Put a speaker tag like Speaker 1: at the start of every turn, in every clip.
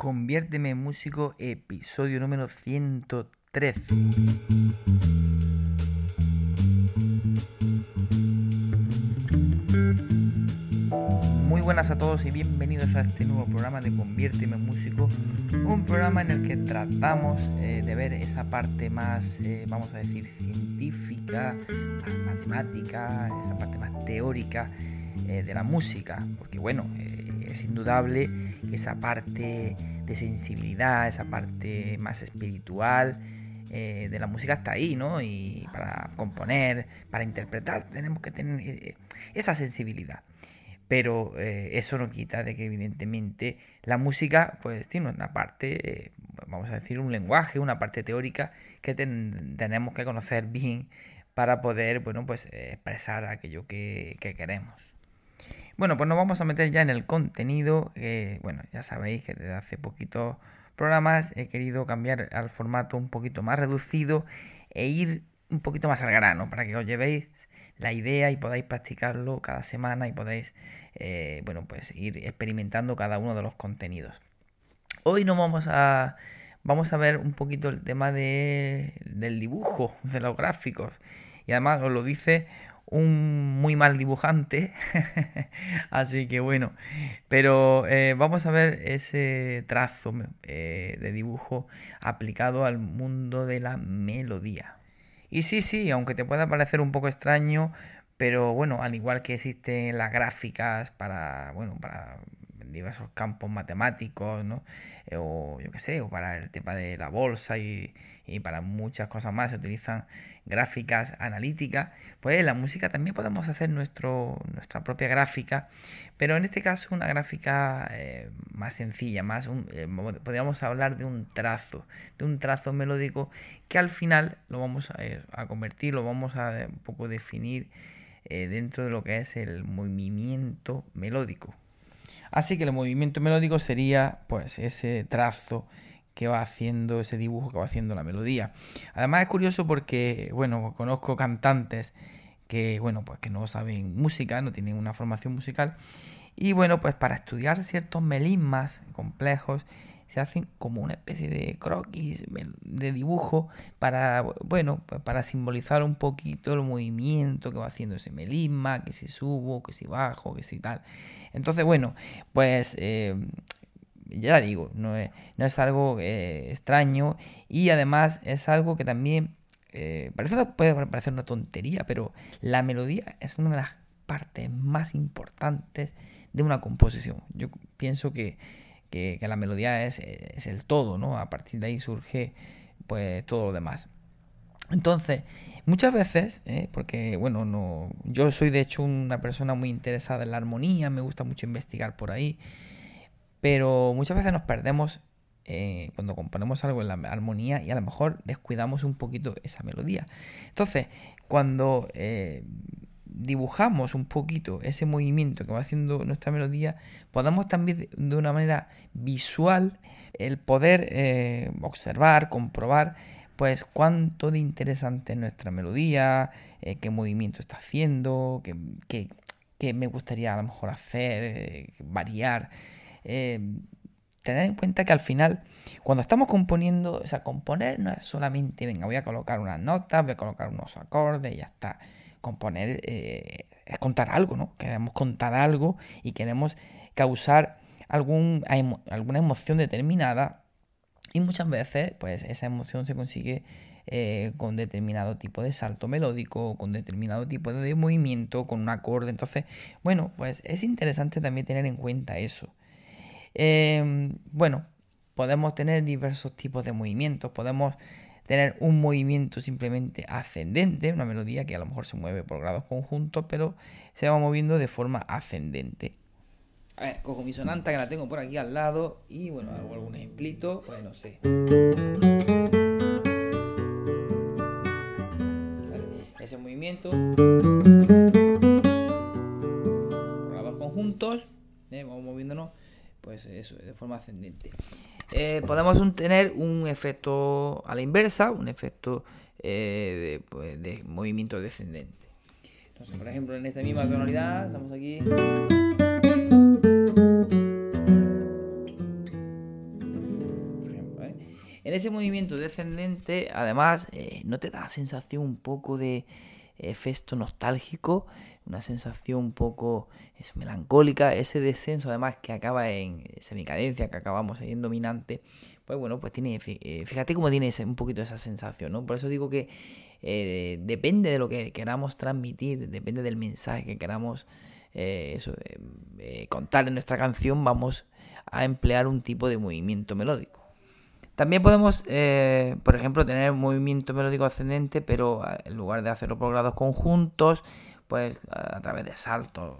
Speaker 1: Conviérteme en músico, episodio número 113. Muy buenas a todos y bienvenidos a este nuevo programa de Conviérteme en músico, un programa en el que tratamos eh, de ver esa parte más, eh, vamos a decir, científica, más matemática, esa parte más teórica eh, de la música, porque bueno, es indudable que esa parte de sensibilidad, esa parte más espiritual eh, de la música está ahí, ¿no? Y para componer, para interpretar, tenemos que tener eh, esa sensibilidad. Pero eh, eso no quita de que evidentemente la música pues tiene una parte, vamos a decir, un lenguaje, una parte teórica que tenemos que conocer bien para poder, bueno, pues expresar aquello que queremos. Bueno, pues nos vamos a meter ya en el contenido. bueno, ya sabéis que desde hace poquitos programas he querido cambiar al formato un poquito más reducido e ir un poquito más al grano para que os llevéis la idea y podáis practicarlo cada semana y podáis, eh, bueno, pues ir experimentando cada uno de los contenidos. Hoy nos vamos a vamos a ver un poquito el tema de, del dibujo, de los gráficos. Y además os lo dice un muy mal dibujante. Así que bueno, pero eh, vamos a ver ese trazo eh, de dibujo aplicado al mundo de la melodía. Y sí, sí, aunque te pueda parecer un poco extraño, pero bueno, al igual que existen las gráficas para, bueno, para diversos campos matemáticos, ¿no? Eh, o yo qué sé, o para el tema de la bolsa y, y para muchas cosas más se utilizan gráficas analíticas, pues en la música también podemos hacer nuestro, nuestra propia gráfica, pero en este caso una gráfica eh, más sencilla, más eh, podríamos hablar de un trazo, de un trazo melódico que al final lo vamos a, convertir, lo vamos a un poco definir dentro de lo que es el movimiento melódico. Así que el movimiento melódico sería pues ese trazo que va haciendo ese dibujo que va haciendo la melodía. Además es curioso porque, bueno, conozco cantantes que, bueno, pues que no saben música, no tienen una formación musical. Y bueno, pues para estudiar ciertos melismas complejos se hacen como una especie de croquis, de dibujo, para, bueno, para simbolizar un poquito el movimiento que va haciendo ese melisma, que si subo, que si bajo, que si tal. Entonces, bueno, pues eh, ya digo, no es, no es algo eh, extraño y además es algo que también eh, parece, puede parecer una tontería, pero la melodía es una de las partes más importantes de una composición. Yo pienso que, la melodía es, es, el todo, ¿no? A partir de ahí surge pues todo lo demás. Entonces, muchas veces, ¿eh? porque bueno, no, yo soy de hecho una persona muy interesada en la armonía, me gusta mucho investigar por ahí. Pero muchas veces nos perdemos eh, cuando componemos algo en la armonía y a lo mejor descuidamos un poquito esa melodía. Entonces, cuando eh, dibujamos un poquito ese movimiento que va haciendo nuestra melodía, podemos también de una manera visual el poder eh, observar, comprobar, pues cuánto de interesante es nuestra melodía, qué movimiento está haciendo, qué, qué, me gustaría a lo mejor hacer, variar. Em, tener en cuenta que al final, cuando estamos componiendo, o sea, componer no es solamente, venga, voy a colocar unas notas, voy a colocar unos acordes y ya está. Componer eh, es contar algo, ¿no? Queremos contar algo y queremos causar algún, alguna emoción determinada y muchas veces, pues esa emoción se consigue eh, con determinado tipo de salto melódico, con determinado tipo de movimiento, con un acorde. Entonces, bueno, pues es interesante también tener en cuenta eso. Em, bueno, podemos tener diversos tipos de movimientos, podemos tener un movimiento simplemente ascendente, una melodía que a lo mejor se mueve por grados conjuntos, pero se va moviendo de forma ascendente. A ver, cojo mi sonanta que la tengo por aquí al lado y bueno, hago algún ejemplito, pues no sé. Ese movimiento. Grados conjuntos, ¿eh? vamos moviéndonos pues eso, de forma ascendente. Eh, podemos tener un efecto a la inversa, un efecto eh, de, pues, de, movimiento descendente. Entonces, por ejemplo, en esta misma tonalidad, estamos aquí. En ese movimiento descendente, además, eh, ¿no te da la sensación un poco de efecto nostálgico? Una sensación un poco melancólica, ese descenso además que acaba en semicadencia, que acabamos en dominante, pues bueno, pues tiene, eh, fíjate cómo tiene ese, un poquito esa sensación, ¿no? Por eso digo que eh, depende de lo que queramos transmitir, depende del mensaje que queramos contar en nuestra canción, vamos a emplear un tipo de movimiento melódico. También podemos, eh, por ejemplo, tener un movimiento melódico ascendente, pero ah, en lugar de hacerlo por grados conjuntos, pues a, través de saltos.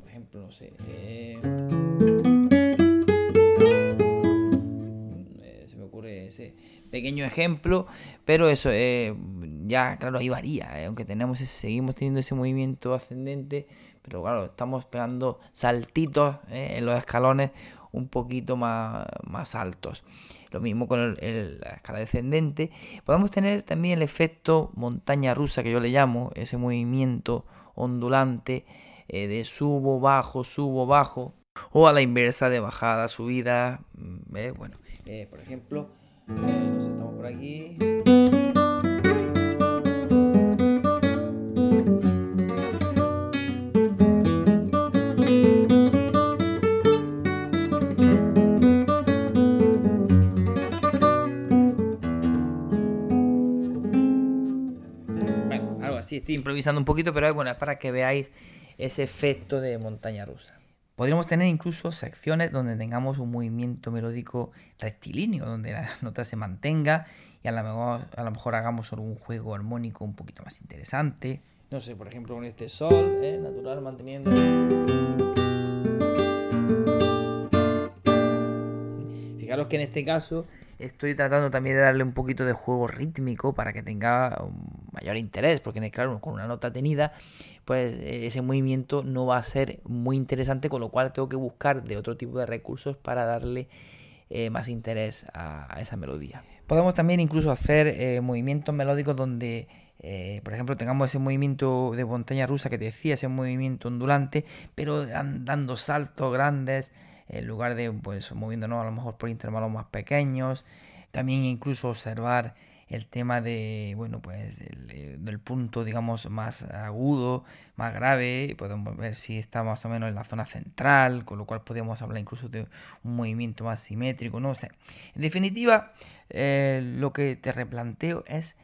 Speaker 1: Por ejemplo, no sé. Eh, eh, se me ocurre ese pequeño ejemplo, pero eso ya, claro, ahí varía. aunque tenemos seguimos teniendo ese movimiento ascendente, pero claro, estamos pegando saltitos en los escalones un poquito más, más altos. Lo mismo con la escala descendente. Podemos tener también el efecto montaña rusa que yo le llamo, ese movimiento ondulante eh, de subo, bajo, subo, bajo. O a la inversa de bajada, subida. Mm, bueno, eh, por ejemplo, eh, nos estamos por aquí. Estoy improvisando un poquito, pero bueno, es para que veáis ese efecto de montaña rusa. Podríamos tener incluso secciones donde tengamos un movimiento melódico rectilíneo, donde la nota se mantenga y a lo mejor, a lo mejor hagamos algún juego armónico un poquito más interesante. No sé, por ejemplo, con este sol, ¿eh? natural, manteniendo. Fijaros que en este caso estoy tratando también de darle un poquito de juego rítmico para que tenga mayor interés, porque claro, con una nota tenida, pues eh, ese movimiento no va a ser muy interesante, con lo cual tengo que buscar de otro tipo de recursos para darle eh, más interés a, esa melodía. Podemos también incluso hacer eh, movimientos melódicos donde, por ejemplo, tengamos ese movimiento de montaña rusa que te decía, ese movimiento ondulante, pero dando saltos grandes en lugar de pues moviéndonos a lo mejor por intervalos más pequeños. También incluso observar el tema de, bueno, pues el, del punto, digamos, más agudo, más grave, podemos ver si está más o menos en la zona central, con lo cual podemos hablar incluso de un movimiento más simétrico, no sé. En definitiva, eh, lo que te replanteo es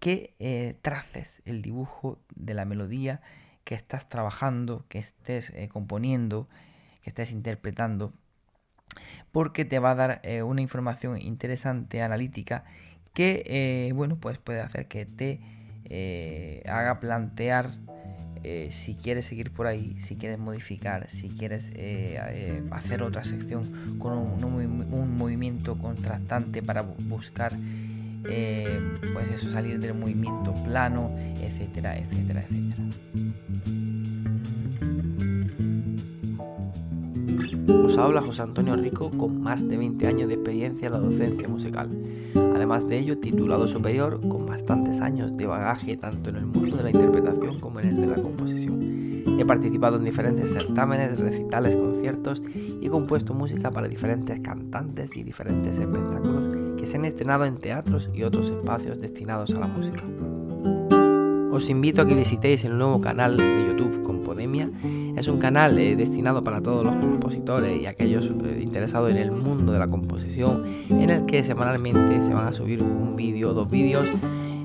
Speaker 1: que eh, traces el dibujo de la melodía que estás trabajando, que estés eh, componiendo, que estés interpretando, porque te va a dar eh, una información interesante, analítica, que eh, bueno, pues puede hacer que te eh, haga plantear si quieres seguir por ahí, si quieres modificar, si quieres hacer otra sección con un, un movimiento contrastante para buscar pues eso, salir del movimiento plano, etcétera, etcétera, etcétera. Os habla José Antonio Rico con más de 20 años de experiencia en la docencia musical. Además de ello, titulado superior con bastantes años de bagaje tanto en el mundo de la interpretación como en el de la composición. He participado en diferentes certámenes, recitales, conciertos y he compuesto música para diferentes cantantes y diferentes espectáculos que se han estrenado en teatros y otros espacios destinados a la música. Os invito a que visitéis el nuevo canal de YouTube Compodemia. Es un canal eh, destinado para todos los compositores y aquellos eh, interesados en el mundo de la composición, en el que semanalmente se van a subir un vídeo dos vídeos